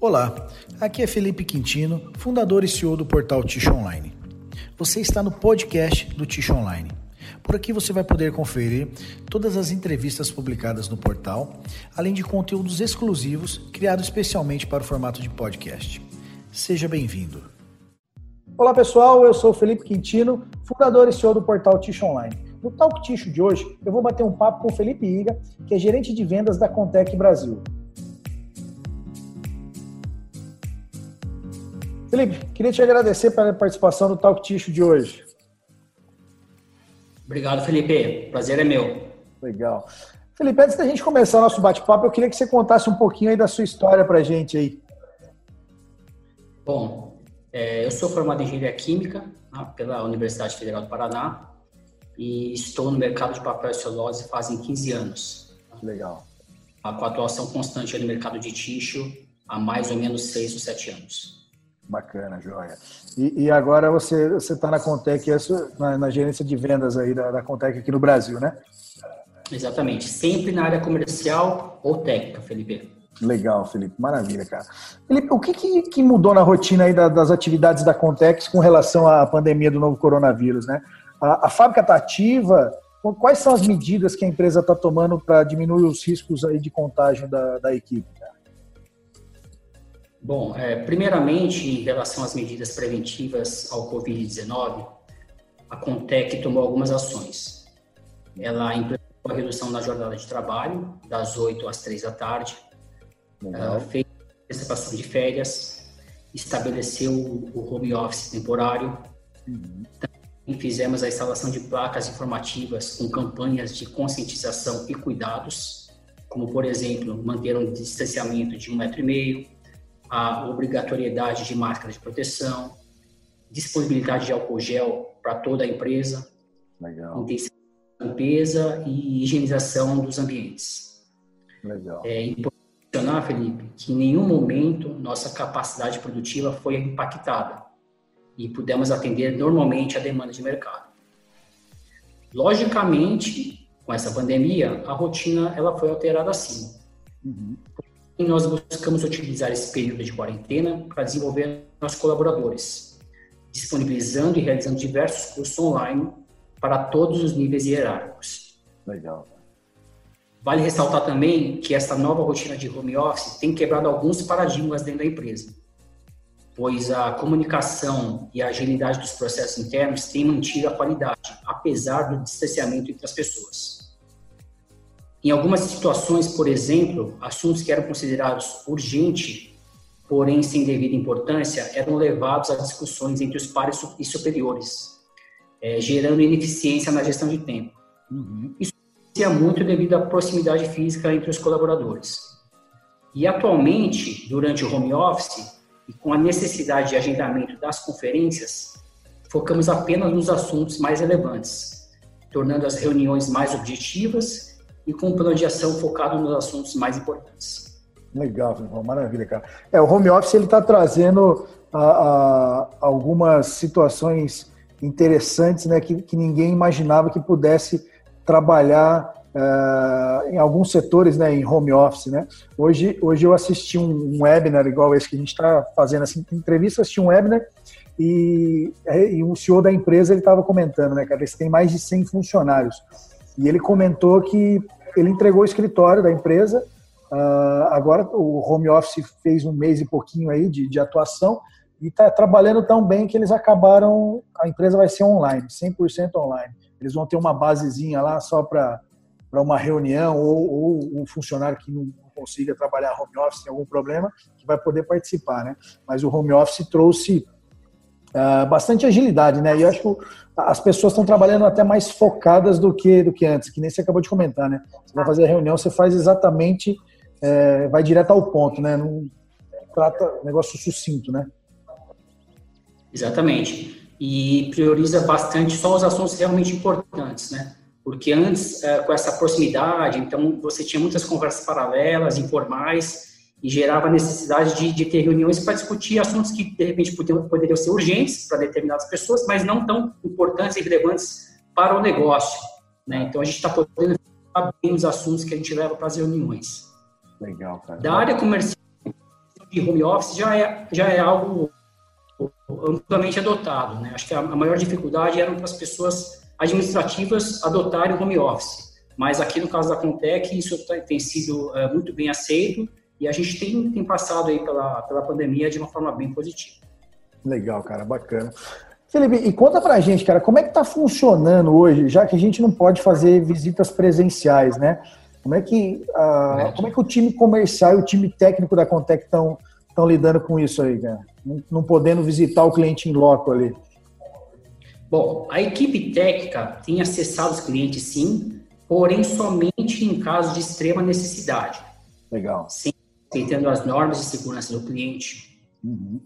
Olá, aqui é Felipe Quintino, fundador e CEO do portal Ticho Online. Você está no podcast do Ticho Online. Por aqui você vai poder conferir todas as entrevistas publicadas no portal, além de conteúdos exclusivos criados especialmente para o formato de podcast. Seja bem-vindo. Olá pessoal, eu sou Felipe Quintino, fundador e CEO do portal Ticho Online. No Talk Ticho de hoje, eu vou bater um papo com Felipe Iga, que é gerente de vendas da Contec Brasil. Felipe, queria te agradecer pela participação no Talk Ticho de hoje. Obrigado, Felipe. Prazer é meu. Legal. Felipe, antes da gente começar o nosso bate-papo, eu queria que você contasse um pouquinho aí da sua história para a gente aí. Bom, é, eu sou formado em Engenharia Química né, pela Universidade Federal do Paraná e estou no mercado de papel e celulose fazem 15 anos. Legal. Com a atuação constante no mercado de tixo há mais ou menos 6 ou 7 anos. Bacana, joia. E, e agora você está na Contec, na, na, gerência de vendas aí da, da Contec aqui no Brasil, né? Exatamente. Sempre na área comercial ou técnica, Felipe. Legal, Felipe. Maravilha, cara. Felipe, o que, que, que mudou na rotina aí da, das atividades da Contex com relação à pandemia do novo coronavírus, né? A, a fábrica está ativa? Quais são as medidas que a empresa está tomando para diminuir os riscos aí de contágio da, da equipe? Bom, é, primeiramente, em relação às medidas preventivas ao Covid-19, a Contec tomou algumas ações. Ela implementou a redução da jornada de trabalho, das 8 às 3 da tarde, uh, fez antecipação de férias, estabeleceu o home office temporário, uhum. também fizemos a instalação de placas informativas com campanhas de conscientização e cuidados, como, por exemplo, manter um distanciamento de um metro e meio, a obrigatoriedade de máscara de proteção, disponibilidade de álcool gel para toda a empresa, Legal. limpeza e higienização dos ambientes. Legal. É importante mencionar, Felipe, que em nenhum momento nossa capacidade produtiva foi impactada e pudemos atender normalmente a demanda de mercado. Logicamente, com essa pandemia, a rotina ela foi alterada sim. Uhum. E nós buscamos utilizar esse período de quarentena para desenvolver nossos colaboradores, disponibilizando e realizando diversos cursos online para todos os níveis hierárquicos. Legal. Vale ressaltar também que essa nova rotina de home office tem quebrado alguns paradigmas dentro da empresa, pois a comunicação e a agilidade dos processos internos têm mantido a qualidade, apesar do distanciamento entre as pessoas. Em algumas situações, por exemplo, assuntos que eram considerados urgentes, porém sem devida importância, eram levados a discussões entre os pares e superiores, é, gerando ineficiência na gestão de tempo. Uhum. Isso acontecia muito devido à proximidade física entre os colaboradores. E atualmente, durante o home office e com a necessidade de agendamento das conferências, focamos apenas nos assuntos mais relevantes, tornando as reuniões mais objetivas e com um plano de ação focado nos assuntos mais importantes. Legal, maravilha, cara. É, o home office ele está trazendo a, a, algumas situações interessantes, né, que, que ninguém imaginava que pudesse trabalhar uh, em alguns setores, né, em home office, né. Hoje, hoje eu assisti um, um webinar igual esse que a gente está fazendo, assim, entrevista, assisti um webinar e, e o CEO da empresa ele estava comentando, né, cara, eles têm mais de 100 funcionários e ele comentou que ele entregou o escritório da empresa. Uh, agora o home office fez um mês e pouquinho aí de, de atuação e está trabalhando tão bem que eles acabaram. A empresa vai ser online, 100% online. Eles vão ter uma basezinha lá só para uma reunião ou, ou um funcionário que não consiga trabalhar home office, tem algum problema, que vai poder participar, né? Mas o home office trouxe uh, bastante agilidade, né? E eu acho que as pessoas estão trabalhando até mais focadas do que, do que antes, que nem você acabou de comentar, né? Você vai fazer a reunião, você faz exatamente, é, vai direto ao ponto, né? Não trata negócio sucinto, né? Exatamente. E prioriza bastante só os assuntos realmente importantes, né? Porque antes, é, com essa proximidade, então você tinha muitas conversas paralelas, informais, e gerava necessidade de, de ter reuniões para discutir assuntos que, de repente, poderiam, poderiam ser urgentes para determinadas pessoas, mas não tão importantes e relevantes para o negócio. Né? Então, a gente está podendo bem os assuntos que a gente leva para as reuniões. Legal, cara. Da área comercial, de home office já é, já é algo amplamente adotado. Né? Acho que a, maior dificuldade era para as pessoas administrativas adotarem o home office. Mas aqui no caso da Contec, isso tá, tem sido é, muito bem aceito e a gente tem, tem passado aí pela, pela pandemia de uma forma bem positiva. Legal, cara, bacana. Felipe, e conta pra gente, cara, como é que tá funcionando hoje, já que a gente não pode fazer visitas presenciais, né? Como é que, uh, como é que o time comercial e o time técnico da Contec estão lidando com isso aí, cara? Não, não podendo visitar o cliente em loco ali. Bom, a equipe técnica tem acessado os clientes sim, porém somente em casos de extrema necessidade. Legal. Sempre respeitando as normas de segurança do cliente. Uhum.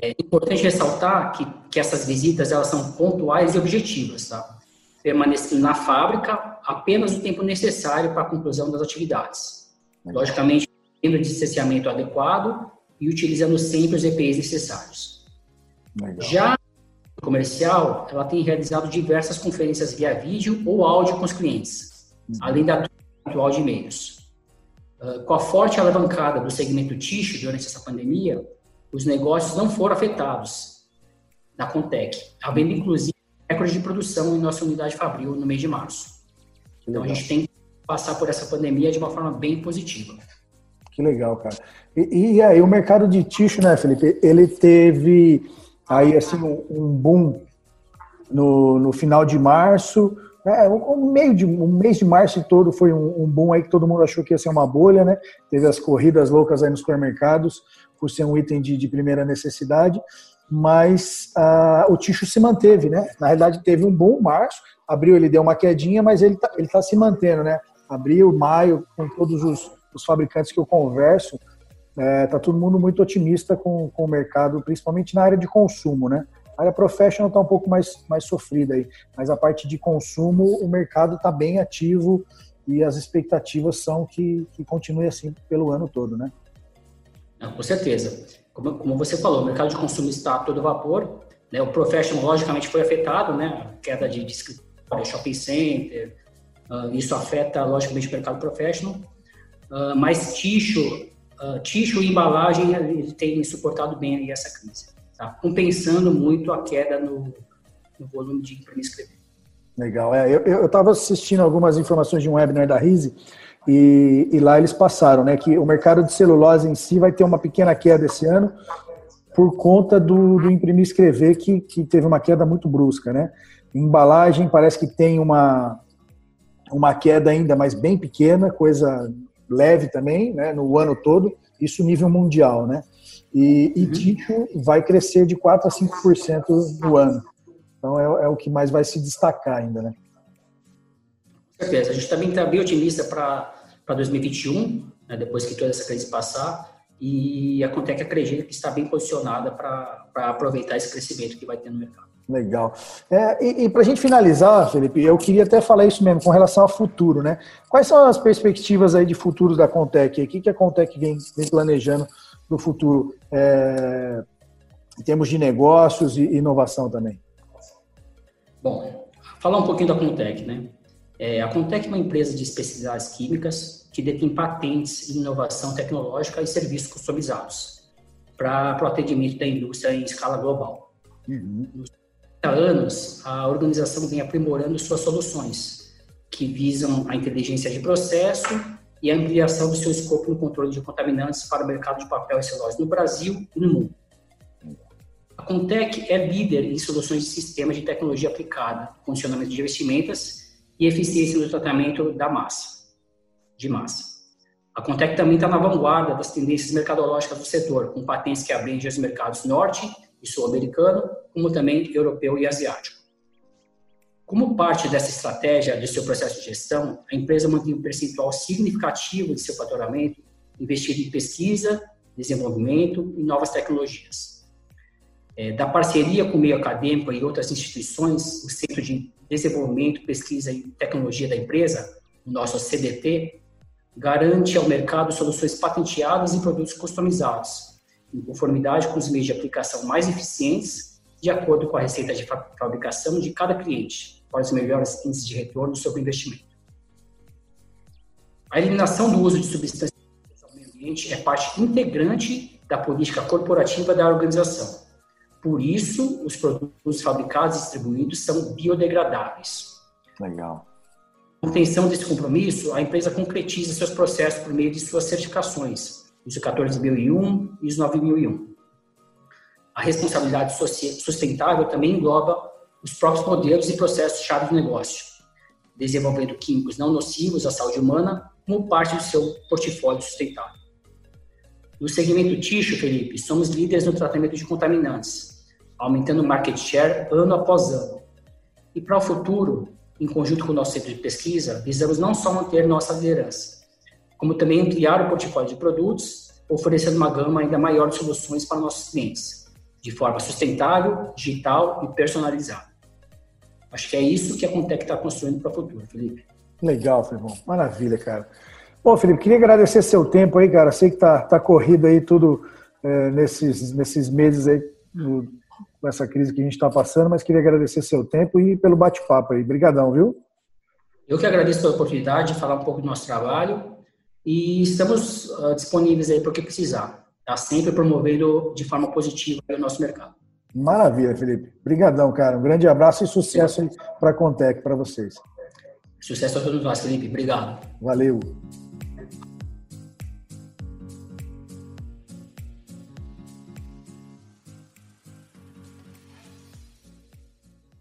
É importante ressaltar que, que essas visitas elas são pontuais e objetivas, tá? Permanecendo na fábrica apenas o tempo necessário para a conclusão das atividades. Legal. Logicamente, tendo o distanciamento adequado e utilizando sempre os EPIs necessários. Legal. Já a comercial, ela tem realizado diversas conferências via vídeo ou áudio com os clientes, uhum. além da atual de e-mails. Uh, com a forte alavancada do segmento tixo durante essa pandemia, os negócios não foram afetados na Contec, havendo inclusive recorde de produção em nossa unidade Fabril no mês de março. Então a gente tem que passar por essa pandemia de uma forma bem positiva. Que legal, cara. E, e aí o mercado de tixo, né, Felipe? Ele teve aí assim um, um boom no, no final de março. É, um, meio de, um mês de março todo foi um, um, boom aí que todo mundo achou que ia ser uma bolha, né? Teve as corridas loucas aí nos supermercados por ser um item de, de primeira necessidade, mas uh, o ticho se manteve, né? Na realidade teve um bom março, abril ele deu uma quedinha, mas ele está ele tá se mantendo, né? Abril, maio, com todos os, os fabricantes que eu converso, é, tá todo mundo muito otimista com, com o mercado, principalmente na área de consumo, né? A área professional está um pouco mais, mais sofrida aí, mas a parte de consumo, o mercado está bem ativo e as expectativas são que, que continue assim pelo ano todo, né? Não, com certeza. Como, como, você falou, o mercado de consumo está a todo vapor, né? O professional, logicamente, foi afetado, né? Queda de, de escritório, shopping center, uh, isso afeta, logicamente, o mercado professional, uh, mas ticho, uh, ticho e embalagem, tem suportado bem essa crise tá? compensando muito a queda no, no volume de imprimir. Legal. É, eu estava assistindo algumas informações de um webinar da Rise e, e, lá eles passaram né, que o mercado de celulose em si vai ter uma pequena queda esse ano por conta do, do imprimir escrever que, que teve uma queda muito brusca. Né? Embalagem parece que tem uma, uma queda ainda, mas bem pequena, coisa leve também, né, no ano todo, isso nível mundial, né? E, e uhum. vai crescer de 4% a 5% no ano. Então é, é, o que mais vai se destacar ainda, né? Com certeza. A gente também está bem otimista para 2021, né, depois que toda essa crise passar, e a Contec acredita que está bem posicionada para aproveitar esse crescimento que vai ter no mercado. Legal. É, e, e para a gente finalizar, Felipe, eu queria até falar isso mesmo com relação ao futuro, né? Quais são as perspectivas aí de futuro da Contec? O que, que a Contec vem, vem planejando do futuro é, em termos de negócios e inovação também? Bom, falar um pouquinho da Contec, né? É, a Contec é uma empresa de especialidades químicas que detém patentes em inovação tecnológica e serviços customizados para o atendimento da indústria em escala global. Uhum. Nos 30 anos, a organização vem aprimorando suas soluções, que visam a inteligência de processo e a ampliação do seu escopo no controle de contaminantes para o mercado de papel e celulose no Brasil e no mundo. A Contec é líder em soluções de sistemas de tecnologia aplicada, funcionamento de vestimentas e eficiência no tratamento da massa, de massa. A Contec também está na vanguarda das tendências mercadológicas do setor, com patentes que abrangem os mercados norte e sul-americano, como também europeu e asiático. Como parte dessa estratégia de seu processo de gestão, a empresa mantém um percentual significativo de seu faturamento investido em pesquisa, desenvolvimento e novas tecnologias. É, da parceria com o meio acadêmico e outras instituições, o Centro de Desenvolvimento, Pesquisa e Tecnologia da empresa, o nosso CDT, garante ao mercado soluções patenteadas e produtos customizados, em conformidade com os meios de aplicação mais eficientes, de acordo com a receita de fabricação de cada cliente para os melhores índices de retorno sobre o investimento. A eliminação do uso de substâncias no meio ambiente é parte integrante da política corporativa da organização. Por isso, os produtos fabricados e distribuídos são biodegradáveis. Legal. Com intenção desse compromisso, a empresa concretiza seus processos por meio de suas certificações, ISO 14001 e ISO 9001. A responsabilidade sustentável também engloba os próprios modelos e processos-chave de negócio, desenvolvendo químicos não nocivos à saúde humana como parte do seu portfólio sustentável. No segmento tixo, Felipe, somos líderes no tratamento de contaminantes, aumentando o market share ano após ano. E para o futuro, em conjunto com o nosso centro de pesquisa, visamos não só manter nossa liderança, como também ampliar o portfólio de produtos, oferecendo uma gama ainda maior de soluções para nossos clientes, de forma sustentável, digital e personalizada. Acho que é isso que a Contec está construindo para o futuro, Felipe. Legal, Felipe. Maravilha, cara. Bom, Felipe, queria agradecer seu tempo aí, cara. Sei que tá, tá corrido aí tudo é, nesses, nesses meses aí, no, com essa crise que a gente está passando, mas queria agradecer seu tempo e pelo bate-papo aí. Obrigadão, viu? Eu que agradeço pela oportunidade de falar um pouco do nosso trabalho e estamos uh, disponíveis aí para o que precisar. Está sempre promovendo de forma positiva o nosso mercado. Maravilha, Felipe. Obrigadão, cara. Um grande abraço e sucesso para a Contec, para vocês. Sucesso a todos nós, Felipe. Obrigado. Valeu.